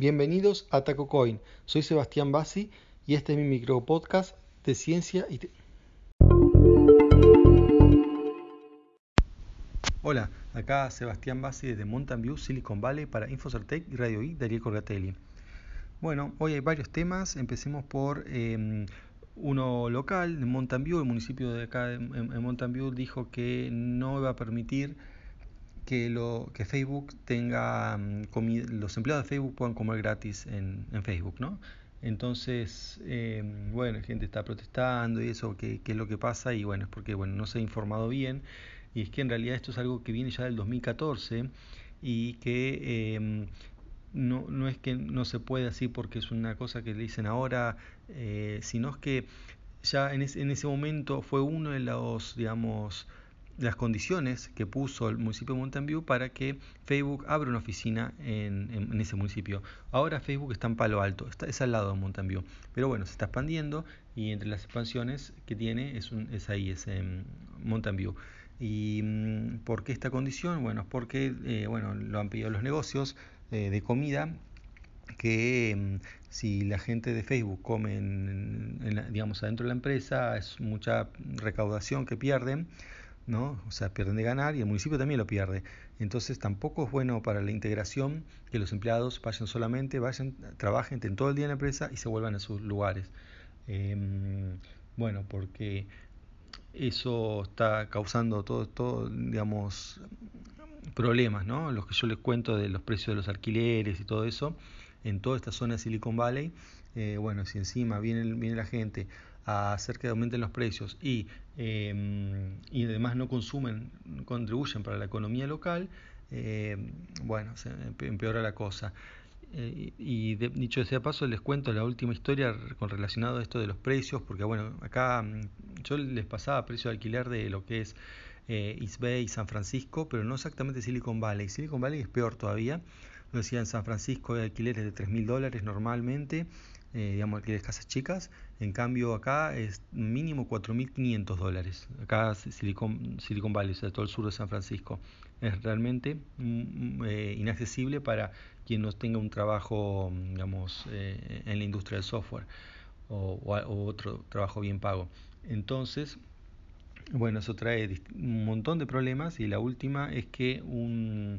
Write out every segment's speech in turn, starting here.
Bienvenidos a TacoCoin. Soy Sebastián Bassi y este es mi micro podcast de ciencia y Hola, acá Sebastián Bassi desde Mountain View, Silicon Valley para Infocertec y Radio I, Darío Corgatelli. Bueno, hoy hay varios temas. Empecemos por em, uno local de Mountain View. El municipio de acá en, Mountain View dijo que no iba a permitir que, lo, que Facebook tenga mm, los empleados de Facebook puedan comer gratis en, Facebook, ¿no? Entonces, eh, bueno, gente está protestando y eso, ¿qué, es lo que pasa? Y bueno, es porque bueno, no se ha informado bien. Y es que en realidad esto es algo que viene ya del 2014 y que em, no, no, es que no se puede así porque es una cosa que le dicen ahora, eh, sino es que ya en, en ese momento fue uno de los, digamos, las condiciones que puso el municipio de Mountain View para que Facebook abra una oficina en, ese municipio. Ahora Facebook está en Palo Alto, está, es al lado de Mountain View, pero bueno, se está expandiendo y entre las expansiones que tiene es, un, es ahí, es en Mountain View. ¿Y mm, por qué esta condición? Bueno, es porque eh, bueno, lo han pedido los negocios eh, de comida que mm, si la gente de Facebook come digamos adentro de la empresa es mucha recaudación que pierden ¿no? O sea, pierden de ganar y el municipio también lo pierde. Entonces tampoco es bueno para la integración que los empleados vayan solamente, vayan, trabajen en todo el día en la empresa y se vuelvan a sus lugares. Em, bueno, porque eso está causando todo, todo, digamos, problemas, ¿no? Los que yo les cuento de los precios de los alquileres y todo eso, en toda esta zona de Silicon Valley, eh, bueno, si encima viene, viene la gente a hacer que aumenten los precios y, em, y además no consumen, contribuyen para la economía local, em, bueno, se empeora la cosa. Eh, y dicho sea paso, les cuento la última historia con relacionado a esto de los precios, porque bueno, acá mm, yo les pasaba precio de alquiler de lo que es eh, East Bay, San Francisco, pero no exactamente Silicon Valley. Silicon Valley es peor todavía. Lo decía en San Francisco hay alquileres de 3 mil dólares normalmente, eh, digamos alquileres casas chicas, en cambio acá es mínimo 4.500 dólares. Acá Silicon, Silicon Valley, o sea, todo el sur de San Francisco. Es realmente mm, eh, inaccesible para quien no tenga un trabajo, digamos, eh, en la industria del software o, otro trabajo bien pago. Entonces, bueno, eso trae un montón de problemas y la última es que un,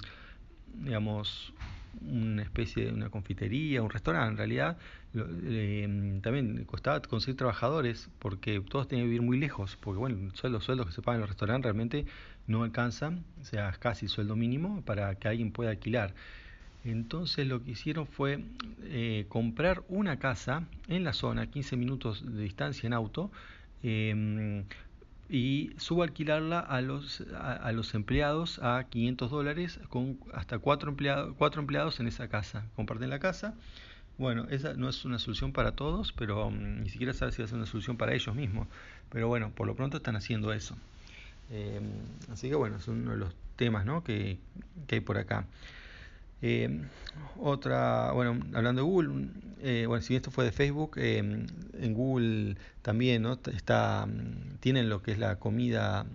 digamos, una especie de una confitería, un restaurante en realidad, eh, también costaba conseguir trabajadores porque todos tenían que vivir muy lejos, porque bueno, los sueldos que se pagan en los restaurantes realmente no alcanzan, o sea, casi sueldo mínimo para que alguien pueda alquilar. Entonces lo que hicieron fue eh, comprar una casa en la zona, 15 minutos de distancia en auto, eh, y subalquilarla a los, a, los empleados a 500 dólares con hasta cuatro, empleados cuatro empleados en esa casa. Comparten la casa. Bueno, esa no es una solución para todos, pero um, ni siquiera sabe si va a ser una solución para ellos mismos. Pero bueno, por lo pronto están haciendo eso. Eh, así que bueno, es uno de los temas ¿no? que, que hay por acá. Eh, otra, bueno, hablando de Google, eh, bueno, si esto fue de Facebook, eh, en Google también, ¿no? Está, tienen lo que es la comida,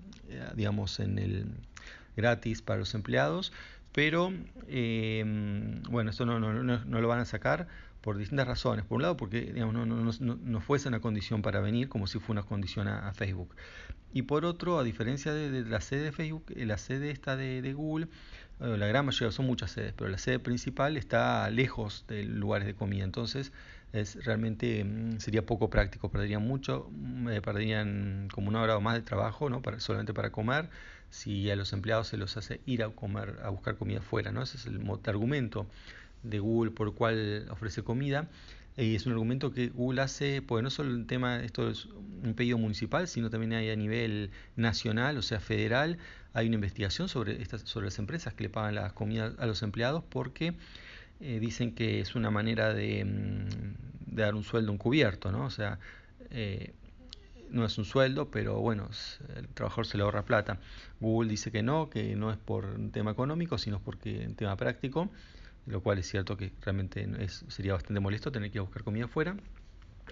digamos, en el gratis para los empleados, pero bueno, esto no, no, no, lo van a sacar por distintas razones. Por un lado, porque digamos, no, no, no, fuese una condición para venir, como si fuera una condición a, Facebook. Y por otro, a diferencia de, la sede de Facebook, la sede esta de, Google, la gran mayoría son muchas sedes, pero la sede principal está lejos de lugares de comida, entonces es realmente mm, sería poco práctico, perderían mucho, mm, eh, perderían como una hora o más de trabajo, ¿no? Para, solamente para comer, si a los empleados se los hace ir a comer, a buscar comida fuera, ¿no? Ese es el argumento de Google por el cual ofrece comida. Y es un argumento que Google hace, pues no solo el tema, esto es un pedido municipal, sino también hay a nivel nacional, o sea, federal, hay una investigación sobre, estas, sobre las empresas que le pagan las comidas a los empleados porque eh, dicen que es una manera de, mm, dar un sueldo encubierto, ¿no? O sea, eh, no es un sueldo, pero bueno, el trabajador se le ahorra plata. Google dice que no, que no es por un tema económico, sino porque un tema práctico lo cual es cierto que realmente es, sería bastante molesto tener que buscar comida afuera.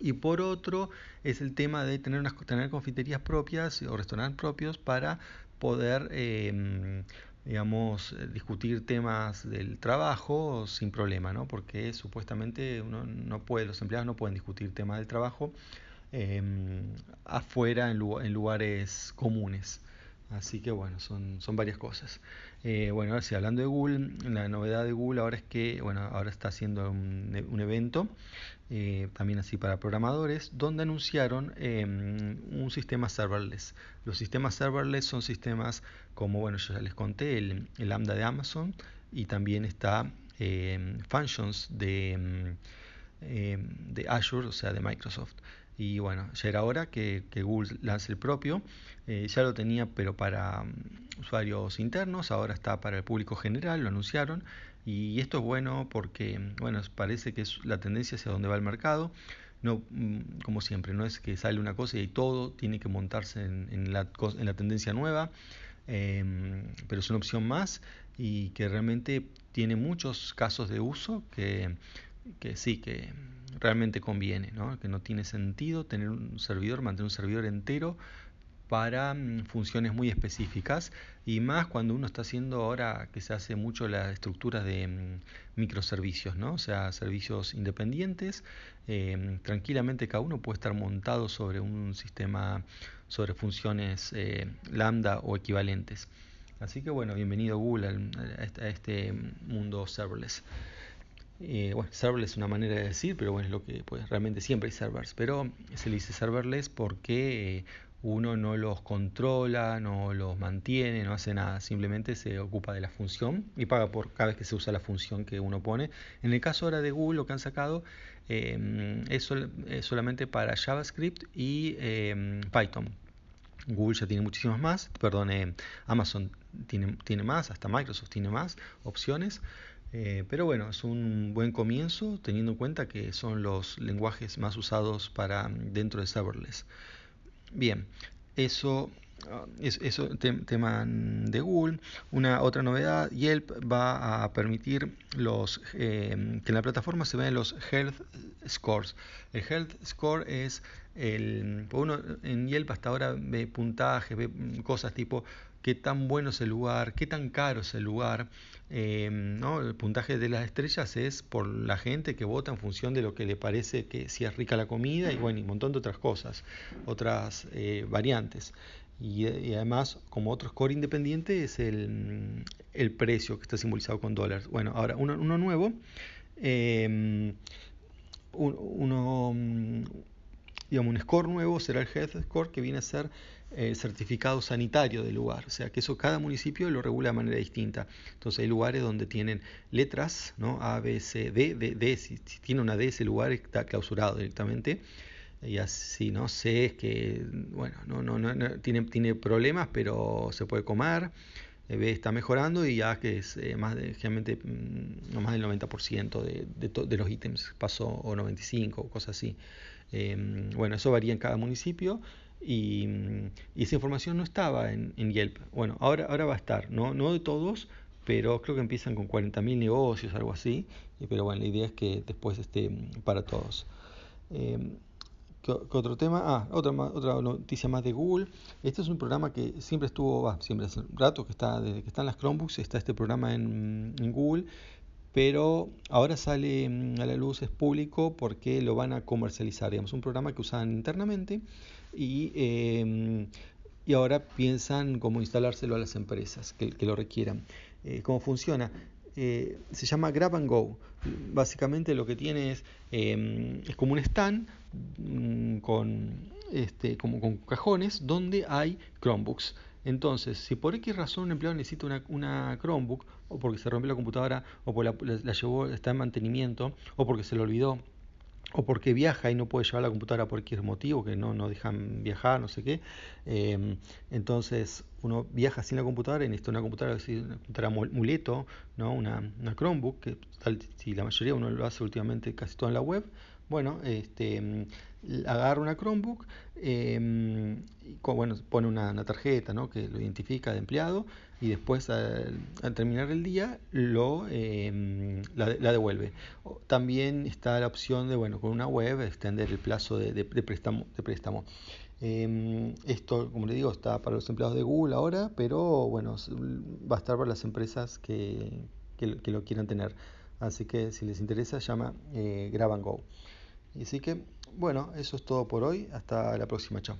Y por otro es el tema de tener, unas, tener confiterías propias o restaurantes propios para poder, em, digamos, discutir temas del trabajo sin problema, ¿no? Porque supuestamente uno no puede, los empleados no pueden discutir temas del trabajo em, afuera en, lugares comunes. Así que bueno, son, son varias cosas. Eh, bueno, ahora sí, hablando de Google, la novedad de Google ahora es que, bueno, ahora está haciendo un, un evento eh, también así para programadores, donde anunciaron em, un sistema serverless. Los sistemas serverless son sistemas como, bueno, yo ya les conté, el, Lambda de Amazon y también está em, Functions de, em, de Azure, o sea, de Microsoft. Y bueno, ya era hora que, Google lance el propio. Eh, ya lo tenía, pero para usuarios internos, ahora está para el público general, lo anunciaron. Y esto es bueno porque, bueno, parece que es la tendencia hacia donde va el mercado. No, mm, como siempre, no es que sale una cosa y todo tiene que montarse en, la, en la, tendencia nueva, em, pero es una opción más y que realmente tiene muchos casos de uso que, que sí, que realmente conviene, que no tiene sentido tener un servidor, mantener un servidor entero para mm, funciones muy específicas y más cuando uno está haciendo ahora que se hace mucho la estructura de mm, microservicios, ¿no? o sea, servicios independientes. Eh, tranquilamente cada uno puede estar montado sobre un sistema, sobre funciones eh, lambda o equivalentes. Así que bueno, bienvenido Google a este mundo serverless. Eh, bueno, serverless es una manera de decir, pero bueno, es lo que pues, realmente siempre hay servers. Pero se le dice serverless porque uno no los controla, no los mantiene, no hace nada, simplemente se ocupa de la función y paga por cada vez que se usa la función que uno pone. En el caso ahora de Google lo que han sacado em, es, solamente para JavaScript y Python. Google ya tiene muchísimas más, perdón, eh, Amazon tiene más, hasta Microsoft tiene más opciones. Eh, pero bueno, es un buen comienzo teniendo en cuenta que son los lenguajes más usados para dentro de serverless. Bien, eso es eso tema de Google. Una otra novedad, Yelp va a permitir los eh, que en la plataforma se vean los health scores. El health score es el uno en Yelp hasta ahora ve puntajes, ve cosas tipo qué tan bueno es el lugar, qué tan caro es el lugar. Em, ¿no? El puntaje de las estrellas es por la gente que vota en función de lo que le parece que si es rica la comida y bueno, y un montón de otras cosas, otras eh, variantes. Y, además, como otro score independiente, es el, el, precio que está simbolizado con dólares. Bueno, ahora uno, uno nuevo, em, uno, digamos, un score nuevo será el Health Score que viene a ser el certificado sanitario del lugar. O sea, que eso cada municipio lo regula de manera distinta. Entonces hay lugares donde tienen letras, ¿no? A, B, C, D, D, D. Si, tiene una D, ese lugar está clausurado directamente. Y así, ¿no? C es que, bueno, no, no, no, tiene, tiene problemas, pero se puede comer. Eh, está mejorando y ya que es eh, más de, generalmente no mm, más del 90% de, de, los ítems pasó, o 95, o cosas así. Em, bueno, eso varía en cada municipio y, esa información no estaba en, Yelp. Bueno, ahora, ahora va a estar, ¿no? no de todos, pero creo que empiezan con 40.000 negocios, algo así. Pero bueno, la idea es que después esté para todos. ¿Qué, otro tema? Ah, otra, otra noticia más de Google. Este es un programa que siempre estuvo, va, siempre hace rato que está, desde que están las Chromebooks, está este programa en, Google pero ahora sale mm, a la luz, es público porque lo van a comercializar, digamos, un programa que usaban internamente y, em, y ahora piensan cómo instalárselo a las empresas que, lo requieran. Eh, ¿Cómo funciona? Eh, se llama Grab and Go. Básicamente lo que tiene es, em, es como un stand mm, con, este, como con cajones donde hay Chromebooks. Entonces, si por X razón un empleado necesita una, una Chromebook, o porque se rompió la computadora, o porque la, llevó, está en mantenimiento, o porque se le olvidó, o porque viaja y no puede llevar la computadora por X motivo, que no, no dejan viajar, no sé qué. Em, entonces uno viaja sin la computadora y necesita una computadora, una computadora muleto, ¿no? una, una Chromebook, que tal, si la mayoría uno lo hace últimamente casi todo en la web, bueno, este, mm, agarra una Chromebook, em, y bueno, pone una, tarjeta ¿no? que lo identifica de empleado y después al, terminar el día lo, em, la, devuelve. También está la opción de, bueno, con una web extender el plazo de, préstamo. Em, esto, como le digo, está para los empleados de Google ahora, pero bueno, va a estar para las empresas que, que, lo quieran tener. Así que si les interesa, llama eh, Grab and Go. Y así que, bueno, eso es todo por hoy. Hasta la próxima, chao.